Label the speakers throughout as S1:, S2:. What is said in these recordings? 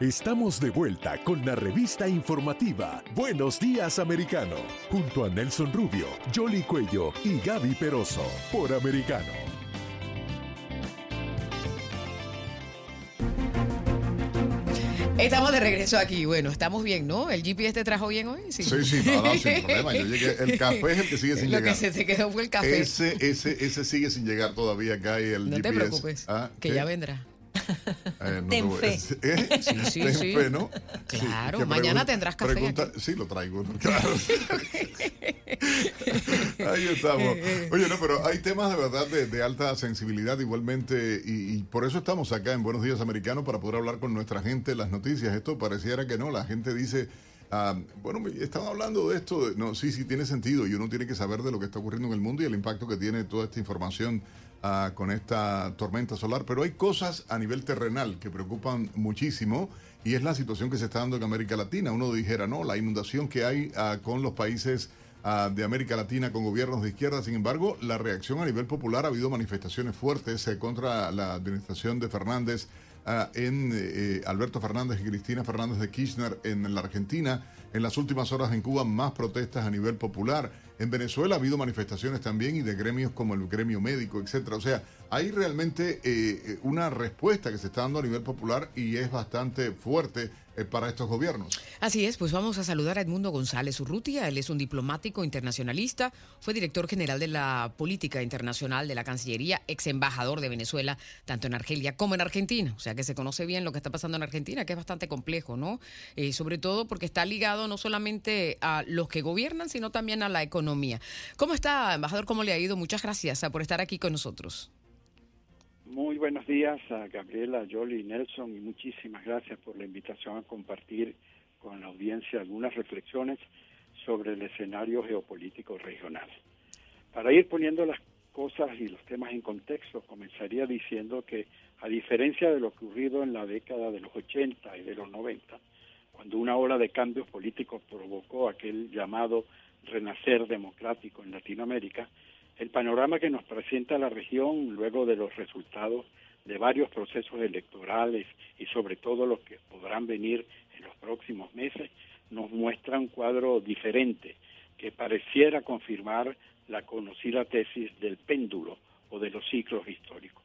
S1: Estamos de vuelta con la revista informativa Buenos Días Americano, junto a Nelson Rubio, Jolly Cuello y Gaby Peroso, por Americano.
S2: Estamos de regreso aquí. Bueno, estamos bien, ¿no? ¿El GPS te trajo bien hoy?
S3: Sí, sí, sí no, no, sin problema. Yo llegué, el café es el que sigue sin
S2: Lo
S3: llegar.
S2: que se te quedó fue el café.
S3: Ese, ese, ese sigue sin llegar todavía acá y el
S2: no
S3: GPS.
S2: te preocupes,
S3: Ah,
S2: que
S3: ¿qué?
S2: ya vendrá.
S3: Eh, no
S4: Ten
S3: te
S4: fe.
S3: ¿Eh?
S2: Sí, sí,
S3: Ten
S2: sí.
S3: fe, ¿no?
S2: Claro,
S3: que
S2: mañana tendrás café
S3: pregunta-
S2: aquí.
S3: Sí, lo traigo. Claro. Ahí estamos. Oye, no, pero hay temas de verdad de, de alta sensibilidad igualmente y, y por eso estamos acá en Buenos Días Americanos para poder hablar con nuestra gente las noticias. Esto pareciera que no, la gente dice... ah, bueno, estaban hablando de esto, de- no, sí, sí tiene sentido y uno tiene que saber de lo que está ocurriendo en el mundo y el impacto que tiene toda esta información ah, con esta tormenta solar, pero hay cosas a nivel terrenal que preocupan muchísimo y es la situación que se está dando en América Latina. Uno dijera, no, la inundación que hay ah, con los países ah, de América Latina con gobiernos de izquierda, sin embargo, la reacción a nivel popular ha habido manifestaciones fuertes eh, contra la administración de Fernández en eh, Alberto Fernández y Cristina Fernández de Kirchner en la Argentina. En las últimas horas en Cuba más protestas a nivel popular. En Venezuela ha habido manifestaciones también y de gremios como el gremio médico, etcétera. O sea, hay realmente eh, una respuesta que se está dando a nivel popular y es bastante fuerte eh, para estos gobiernos.
S2: Así es, pues vamos a saludar a Edmundo González Urrutia. Él es un diplomático internacionalista, fue director general de la política internacional de la Cancillería, ex embajador de Venezuela, tanto en Argelia como en Argentina. O sea que se conoce bien lo que está pasando en Argentina, que es bastante complejo, ¿no? Eh, sobre todo porque está ligado no solamente a los que gobiernan, sino también a la economía. ¿Cómo está, embajador? ¿Cómo le ha ido? Muchas gracias ah, por estar aquí con nosotros.
S5: Muy buenos días a Gabriela, Jolie y Nelson y muchísimas gracias por la invitación a compartir con la audiencia algunas reflexiones sobre el escenario geopolítico regional. Para ir poniendo las cosas y los temas en contexto, comenzaría diciendo que a diferencia de lo ocurrido en la década de los 80 y de los 90, cuando una ola de cambios políticos provocó aquel llamado renacer democrático en Latinoamérica, el panorama que nos presenta la región luego de los resultados de varios procesos electorales y sobre todo los que podrán venir en los próximos meses nos muestra un cuadro diferente que pareciera confirmar la conocida tesis del péndulo o de los ciclos históricos.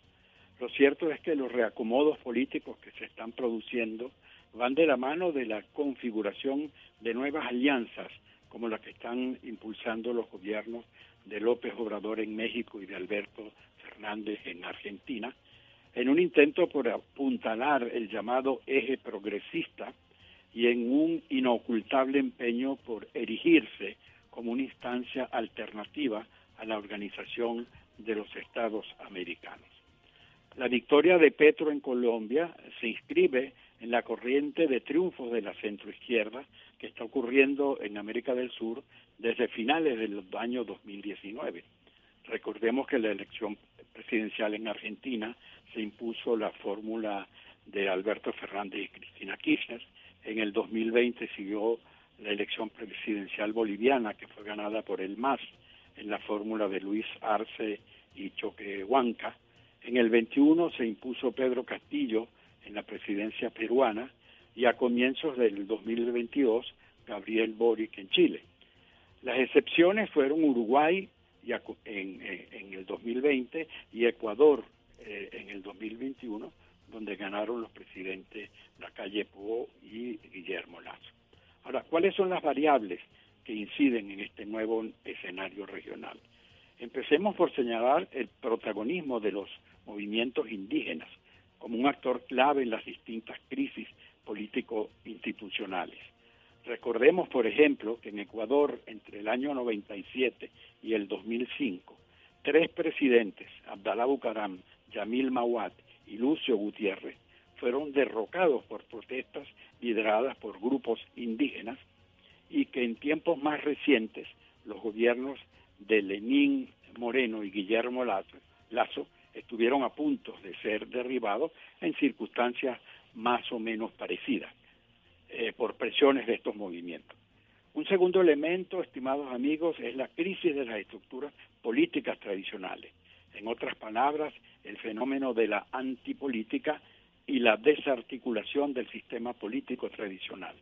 S5: Lo cierto es que los reacomodos políticos que se están produciendo van de la mano de la configuración de nuevas alianzas como la que están impulsando los gobiernos de López Obrador en México y de Alberto Fernández en Argentina, en un intento por apuntalar el llamado eje progresista y en un inocultable empeño por erigirse como una instancia alternativa a la organización de los Estados americanos. La victoria de Petro en Colombia se inscribe en la corriente de triunfos de la centroizquierda que está ocurriendo en América del Sur desde finales del año 2019. Recordemos que la elección presidencial en Argentina se impuso la fórmula de Alberto Fernández y Cristina Kirchner. En el 2020 siguió la elección presidencial boliviana que fue ganada por el MAS en la fórmula de Luis Arce y Choquehuanca. En el 21 se impuso Pedro Castillo en la presidencia peruana y a comienzos del 2022 Gabriel Boric en Chile. Las excepciones fueron Uruguay eh, en el 2020 y Ecuador eh, en el 2021, donde ganaron los presidentes Lacalle Pou y Guillermo Lazo. Ahora, ¿cuáles son las variables que inciden en este nuevo escenario regional? Empecemos por señalar el protagonismo de los movimientos indígenas como un actor clave en las distintas crisis político-institucionales. Recordemos, por ejemplo, que en Ecuador, entre el año 97 y el 2005, tres presidentes, Abdalá Bucaram, Yamil Mawat y Lucio Gutiérrez, fueron derrocados por protestas lideradas por grupos indígenas y que en tiempos más recientes los gobiernos de Lenín Moreno y Guillermo Lazo, Lazo estuvieron a punto de ser derribados en circunstancias más o menos parecidas eh, por presiones de estos movimientos. Un segundo elemento, estimados amigos, es la crisis de las estructuras políticas tradicionales. En otras palabras, el fenómeno de la antipolítica y la desarticulación del sistema político tradicional.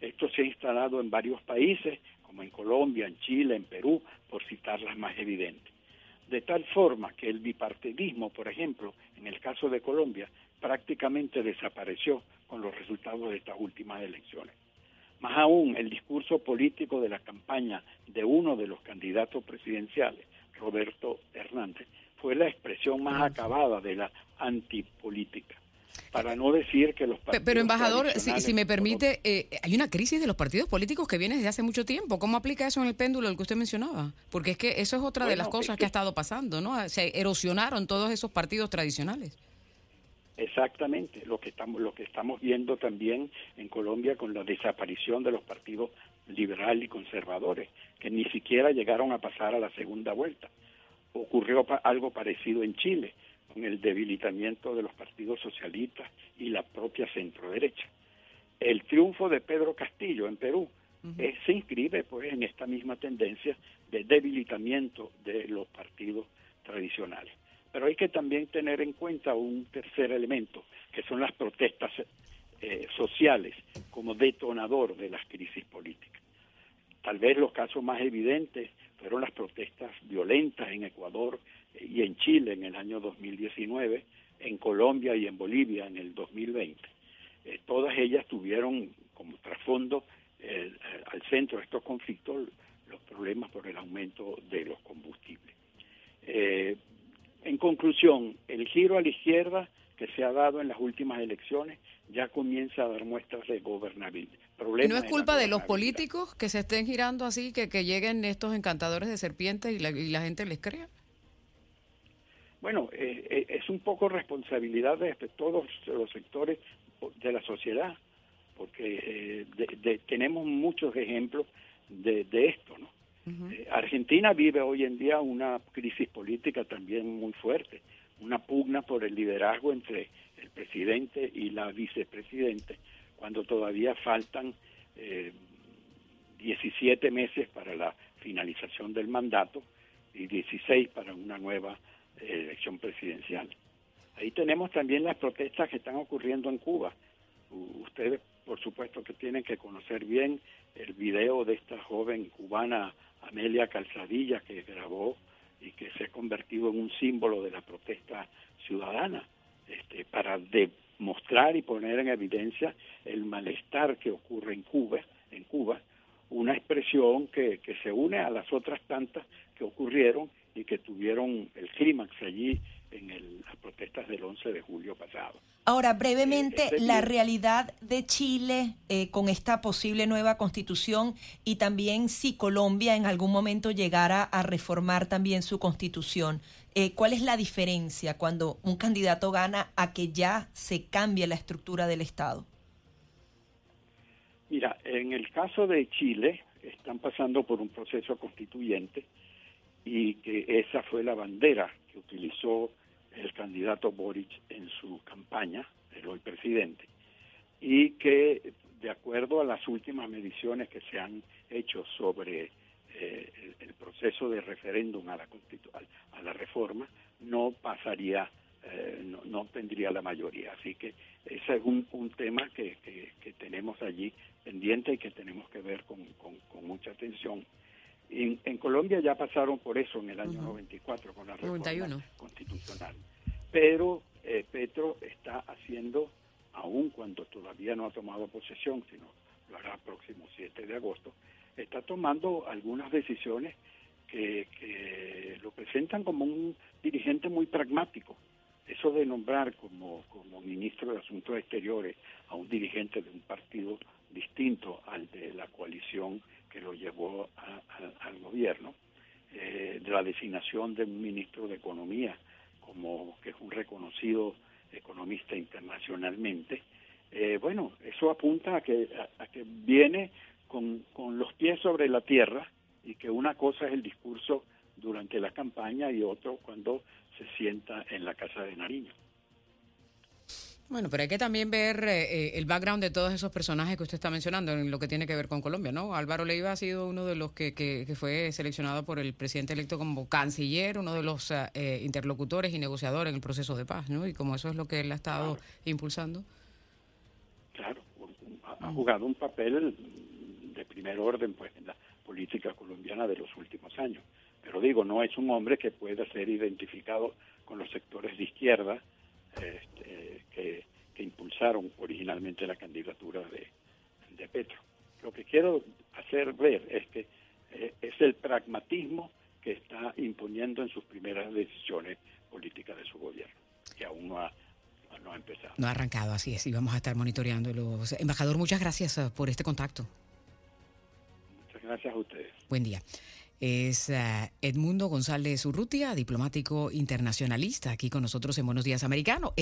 S5: Esto se ha instalado en varios países, como en Colombia, en Chile, en Perú, por citar las más evidentes. De tal forma que el bipartidismo, por ejemplo, en el caso de Colombia, prácticamente desapareció con los resultados de estas últimas elecciones. Más aún, el discurso político de la campaña de uno de los candidatos presidenciales, Roberto Hernández, fue la expresión más acabada de la antipolítica. Para no decir que los partidos.
S2: Pero, embajador, si, me permite, eh, hay una crisis de los partidos políticos que viene desde hace mucho tiempo. ¿Cómo aplica eso en el péndulo del que usted mencionaba? Porque es que eso es otra de las cosas que, ha estado pasando, ¿no? Se erosionaron todos esos partidos tradicionales.
S5: Exactamente, lo que estamos lo que estamos viendo también en Colombia con la desaparición de los partidos liberal y conservadores, que ni siquiera llegaron a pasar a la segunda vuelta. Ocurrió algo parecido en Chile, con el debilitamiento de los partidos socialistas y la propia centroderecha. El triunfo de Pedro Castillo en Perú eh, se inscribe pues en esta misma tendencia de debilitamiento de los partidos tradicionales. Pero hay que también tener en cuenta un tercer elemento, que son las protestas eh, sociales como detonador de las crisis políticas. Tal vez los casos más evidentes fueron las protestas violentas en Ecuador eh, y en Chile en el año 2019, en Colombia y en Bolivia en el 2020. Eh, todas ellas tuvieron como trasfondo al centro de estos conflictos los problemas por el aumento de los combustibles. En conclusión, el giro a la izquierda que se ha dado en las últimas elecciones ya comienza a dar muestras de gobernabilidad.
S2: ¿Y no es culpa de los políticos que se estén girando así, que, que lleguen estos encantadores de serpientes y la, gente les crea?
S5: Bueno, eh, eh, es un poco responsabilidad de, todos los sectores de la sociedad, porque eh, tenemos muchos ejemplos de, de esto, ¿no? Eh, Argentina vive hoy en día una crisis política también muy fuerte, una pugna por el liderazgo entre el presidente y la vicepresidente, cuando todavía faltan eh, 17 meses para la finalización del mandato y 16 para una nueva eh, elección presidencial. Ahí tenemos también las protestas que están ocurriendo en Cuba. ustedes, por supuesto, que tienen que conocer bien el video de esta joven cubana Amelia Calzadilla, que grabó y que se ha convertido en un símbolo de la protesta ciudadana, este, para demostrar y poner en evidencia el malestar que ocurre en Cuba, en Cuba, una expresión que, que se une a las otras tantas que ocurrieron y que tuvieron el clímax allí en las protestas del 11 de julio pasado.
S4: Ahora, brevemente, eh, la realidad de Chile eh, con esta posible nueva constitución y también si Colombia en algún momento llegara a reformar también su constitución. Eh, ¿Cuál es la diferencia cuando un candidato gana a que ya se cambie la estructura del Estado?
S5: Mira, en el caso de Chile, están pasando por un proceso constituyente y que esa fue la bandera que utilizó el candidato Boric en su campaña, el hoy presidente, y que de acuerdo a las últimas mediciones que se han hecho sobre eh, el, proceso de referéndum a la, a, la reforma, no pasaría, eh, no, tendría la mayoría. Así que ese es un, tema que, que, tenemos allí pendiente y que tenemos que ver con, con, mucha atención. En, en, Colombia ya pasaron por eso en el año 94 con la reforma constitucional. Pero eh, Petro está haciendo, aun cuando todavía no ha tomado posesión, sino lo hará el próximo 7 de agosto, está tomando algunas decisiones que, lo presentan como un dirigente muy pragmático. Eso de nombrar como, como ministro de Asuntos Exteriores a un dirigente de un partido distinto al de la coalición que lo llevó al gobierno, eh, de la designación de un ministro de Economía como que es un reconocido economista internacionalmente, eh, bueno, eso apunta a que, a, que viene con, con, los pies sobre la tierra y que una cosa es el discurso durante la campaña y otro cuando se sienta en la Casa de Nariño.
S2: Bueno, pero hay que también ver eh, el background de todos esos personajes que usted está mencionando en lo que tiene que ver con Colombia, ¿no? Álvaro Leiva ha sido uno de los que, que, fue seleccionado por el presidente electo como canciller, uno de los eh, interlocutores y negociadores en el proceso de paz, ¿no? Y como eso es lo que él ha estado impulsando.
S5: Claro, ha jugado un papel de primer orden pues en la política colombiana de los últimos años. Pero digo, no es un hombre que pueda ser identificado con los sectores de izquierda este, que, impulsaron originalmente la candidatura de, de, Petro. Lo que quiero hacer ver es que eh, es el pragmatismo que está imponiendo en sus primeras decisiones políticas de su gobierno, que aún no ha, no ha empezado.
S2: No ha arrancado, así es, y vamos a estar monitoreándolo. Embajador, muchas gracias uh, por este contacto.
S5: Muchas gracias a ustedes.
S2: Buen día es uh, Edmundo González Urrutia, diplomático internacionalista, aquí con nosotros en Buenos Días Americano.